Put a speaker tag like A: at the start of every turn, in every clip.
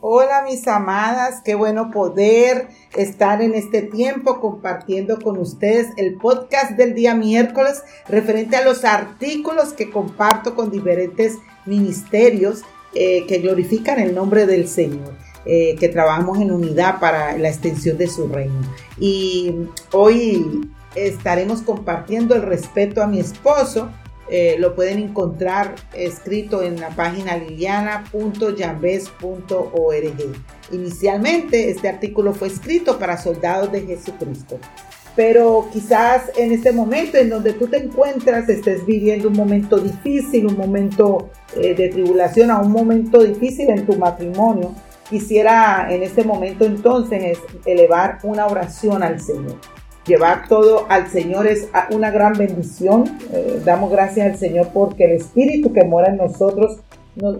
A: Hola mis amadas, qué bueno poder estar en este tiempo compartiendo con ustedes el podcast del día miércoles referente a los artículos que comparto con diferentes ministerios eh, que glorifican el nombre del Señor. Eh, que trabajamos en unidad para la extensión de su reino. Y hoy estaremos compartiendo el respeto a mi esposo, eh, lo pueden encontrar escrito en la página liliana.yambes.org. Inicialmente este artículo fue escrito para soldados de Jesucristo. Pero quizás en este momento en donde tú te encuentras estés viviendo un momento difícil, un momento eh, de tribulación, a un momento difícil en tu matrimonio. Quisiera en este momento entonces elevar una oración al Señor llevar todo al Señor es una gran bendición. Eh, damos gracias al Señor porque el Espíritu que mora en nosotros,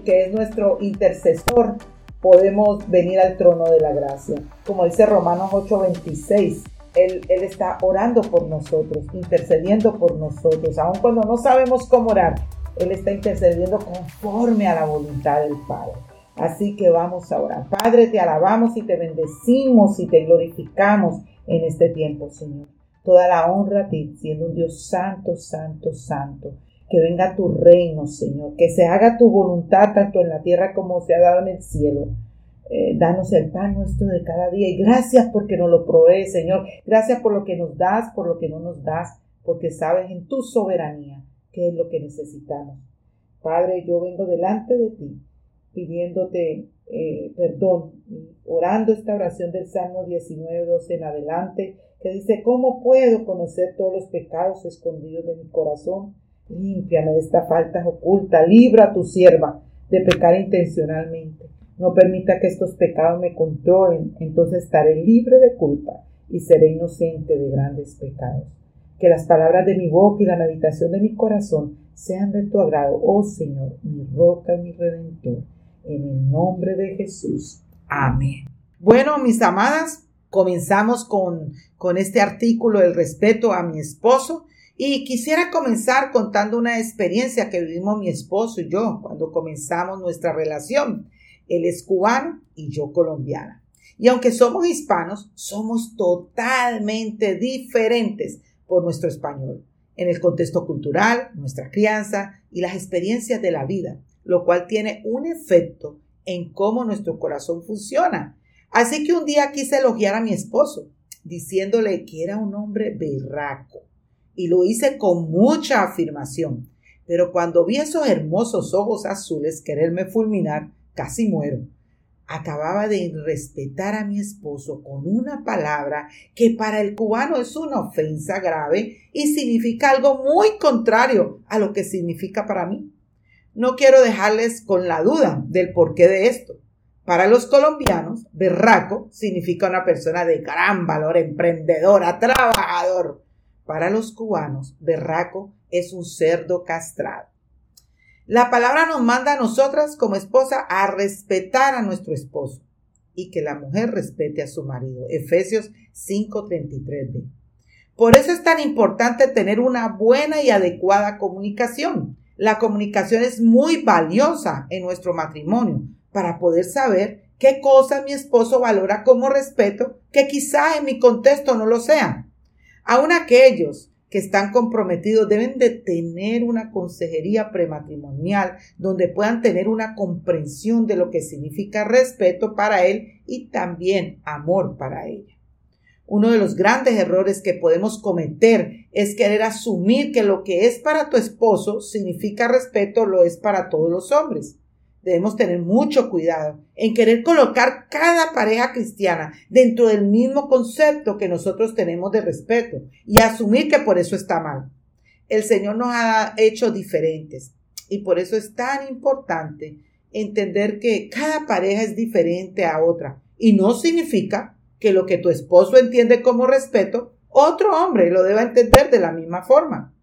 A: que es nuestro intercesor, podemos venir al trono de la gracia. Como dice Romanos 8:26, él, él está orando por nosotros, intercediendo por nosotros, aun cuando no sabemos cómo orar. Él está intercediendo conforme a la voluntad del Padre. Así que vamos a orar. Padre, te alabamos y te bendecimos y te glorificamos en este tiempo, Señor. Toda la honra a ti, siendo un Dios santo, santo, santo. Que venga tu reino, Señor. Que se haga tu voluntad tanto en la tierra como se ha dado en el cielo. Eh, danos el pan nuestro de cada día. Y gracias porque nos lo provees, Señor. Gracias por lo que nos das, por lo que no nos das, porque sabes en tu soberanía qué es lo que necesitamos. Padre, yo vengo delante de ti pidiéndote eh, perdón, orando esta oración del Salmo 19, 12 en adelante, que dice, ¿cómo puedo conocer todos los pecados escondidos de mi corazón? Límpiame de esta falta oculta, libra a tu sierva de pecar intencionalmente. No permita que estos pecados me controlen, entonces estaré libre de culpa y seré inocente de grandes pecados. Que las palabras de mi boca y la meditación de mi corazón sean de tu agrado, oh Señor, mi roca y mi redentor en el nombre de Jesús. Amén. Bueno, mis amadas, comenzamos con, con este artículo, el respeto a mi esposo. Y quisiera comenzar contando una experiencia que vivimos mi esposo y yo cuando comenzamos nuestra relación. Él es cubano y yo colombiana. Y aunque somos hispanos, somos totalmente diferentes por nuestro español, en el contexto cultural, nuestra crianza y las experiencias de la vida lo cual tiene un efecto en cómo nuestro corazón funciona. Así que un día quise elogiar a mi esposo, diciéndole que era un hombre berraco. Y lo hice con mucha afirmación. Pero cuando vi esos hermosos ojos azules quererme fulminar, casi muero. Acababa de respetar a mi esposo con una palabra que para el cubano es una ofensa grave y significa algo muy contrario a lo que significa para mí. No quiero dejarles con la duda del porqué de esto. Para los colombianos, berraco significa una persona de gran valor, emprendedora, trabajador. Para los cubanos, berraco es un cerdo castrado. La palabra nos manda a nosotras como esposa a respetar a nuestro esposo y que la mujer respete a su marido. Efesios 5:33b. Por eso es tan importante tener una buena y adecuada comunicación la comunicación es muy valiosa en nuestro matrimonio para poder saber qué cosas mi esposo valora como respeto que quizá en mi contexto no lo sean. Aún aquellos que están comprometidos deben de tener una consejería prematrimonial donde puedan tener una comprensión de lo que significa respeto para él y también amor para ella. Uno de los grandes errores que podemos cometer es querer asumir que lo que es para tu esposo significa respeto, lo es para todos los hombres. Debemos tener mucho cuidado en querer colocar cada pareja cristiana dentro del mismo concepto que nosotros tenemos de respeto y asumir que por eso está mal. El Señor nos ha hecho diferentes y por eso es tan importante entender que cada pareja es diferente a otra y no significa que lo que tu esposo entiende como respeto, otro hombre lo deba entender de la misma forma.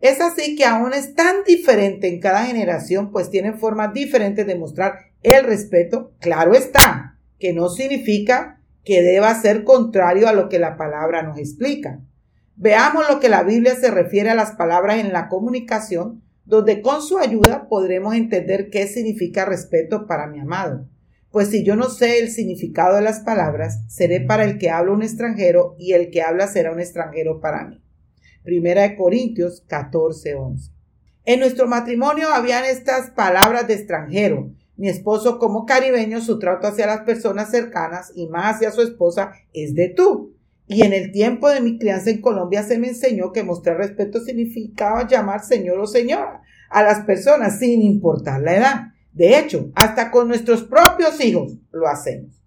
A: Es así que aún es tan diferente en cada generación, pues tienen formas diferentes de mostrar el respeto. Claro está, que no significa que deba ser contrario a lo que la palabra nos explica. Veamos lo que la Biblia se refiere a las palabras en la comunicación, donde con su ayuda podremos entender qué significa respeto para mi amado. Pues si yo no sé el significado de las palabras, seré para el que habla un extranjero y el que habla será un extranjero para mí. Primera de Corintios 14, 11. En nuestro matrimonio habían estas palabras de extranjero. Mi esposo como caribeño, su trato hacia las personas cercanas y más hacia su esposa es de tú. Y en el tiempo de mi crianza en Colombia se me enseñó que mostrar respeto significaba llamar señor o señora a las personas sin importar la edad. De hecho, hasta con nuestros propios hijos lo hacemos.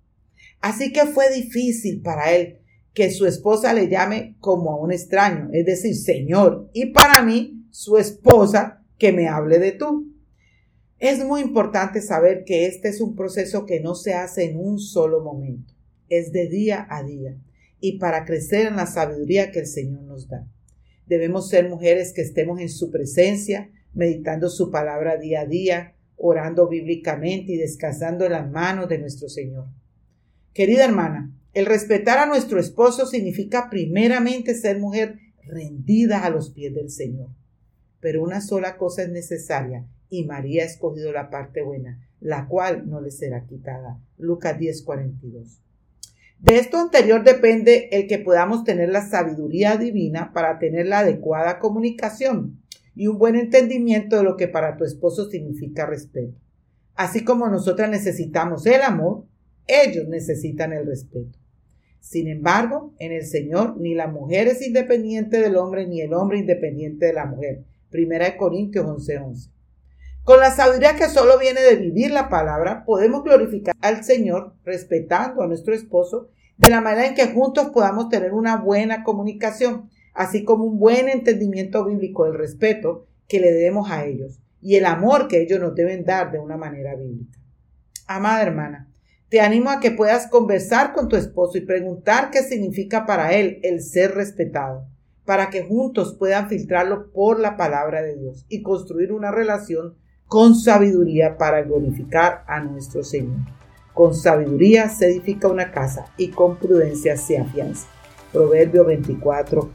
A: Así que fue difícil para él que su esposa le llame como a un extraño, es decir, señor, y para mí, su esposa, que me hable de tú. Es muy importante saber que este es un proceso que no se hace en un solo momento, es de día a día y para crecer en la sabiduría que el Señor nos da. Debemos ser mujeres que estemos en su presencia, meditando su palabra día a día, orando bíblicamente y descansando en las manos de nuestro Señor. Querida hermana, el respetar a nuestro esposo significa primeramente ser mujer rendida a los pies del Señor. Pero una sola cosa es necesaria y María ha escogido la parte buena, la cual no le será quitada. Lucas 10:42. De esto anterior depende el que podamos tener la sabiduría divina para tener la adecuada comunicación y un buen entendimiento de lo que para tu esposo significa respeto. Así como nosotras necesitamos el amor, ellos necesitan el respeto. Sin embargo, en el Señor ni la mujer es independiente del hombre ni el hombre independiente de la mujer. Primera de Corintios 11:11. Con la sabiduría que solo viene de vivir la palabra, podemos glorificar al Señor respetando a nuestro esposo de la manera en que juntos podamos tener una buena comunicación así como un buen entendimiento bíblico del respeto que le debemos a ellos y el amor que ellos nos deben dar de una manera bíblica. Amada hermana, te animo a que puedas conversar con tu esposo y preguntar qué significa para él el ser respetado, para que juntos puedan filtrarlo por la palabra de Dios y construir una relación con sabiduría para glorificar a nuestro Señor. Con sabiduría se edifica una casa y con prudencia se afianza. Proverbio 24,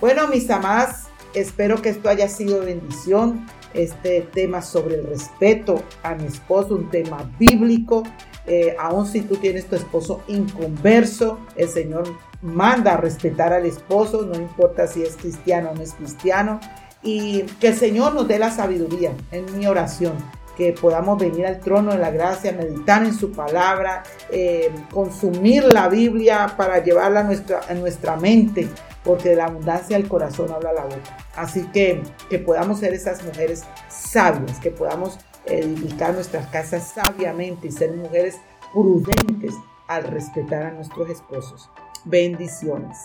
A: bueno, mis amadas, espero que esto haya sido bendición. Este tema sobre el respeto a mi esposo, un tema bíblico. Eh, aun si tú tienes tu esposo inconverso, el Señor manda a respetar al esposo, no importa si es cristiano o no es cristiano. Y que el Señor nos dé la sabiduría en mi oración que podamos venir al trono de la gracia, meditar en su palabra, eh, consumir la Biblia para llevarla a nuestra, a nuestra mente, porque de la abundancia del corazón habla la boca. Así que que podamos ser esas mujeres sabias, que podamos edificar nuestras casas sabiamente y ser mujeres prudentes al respetar a nuestros esposos. Bendiciones.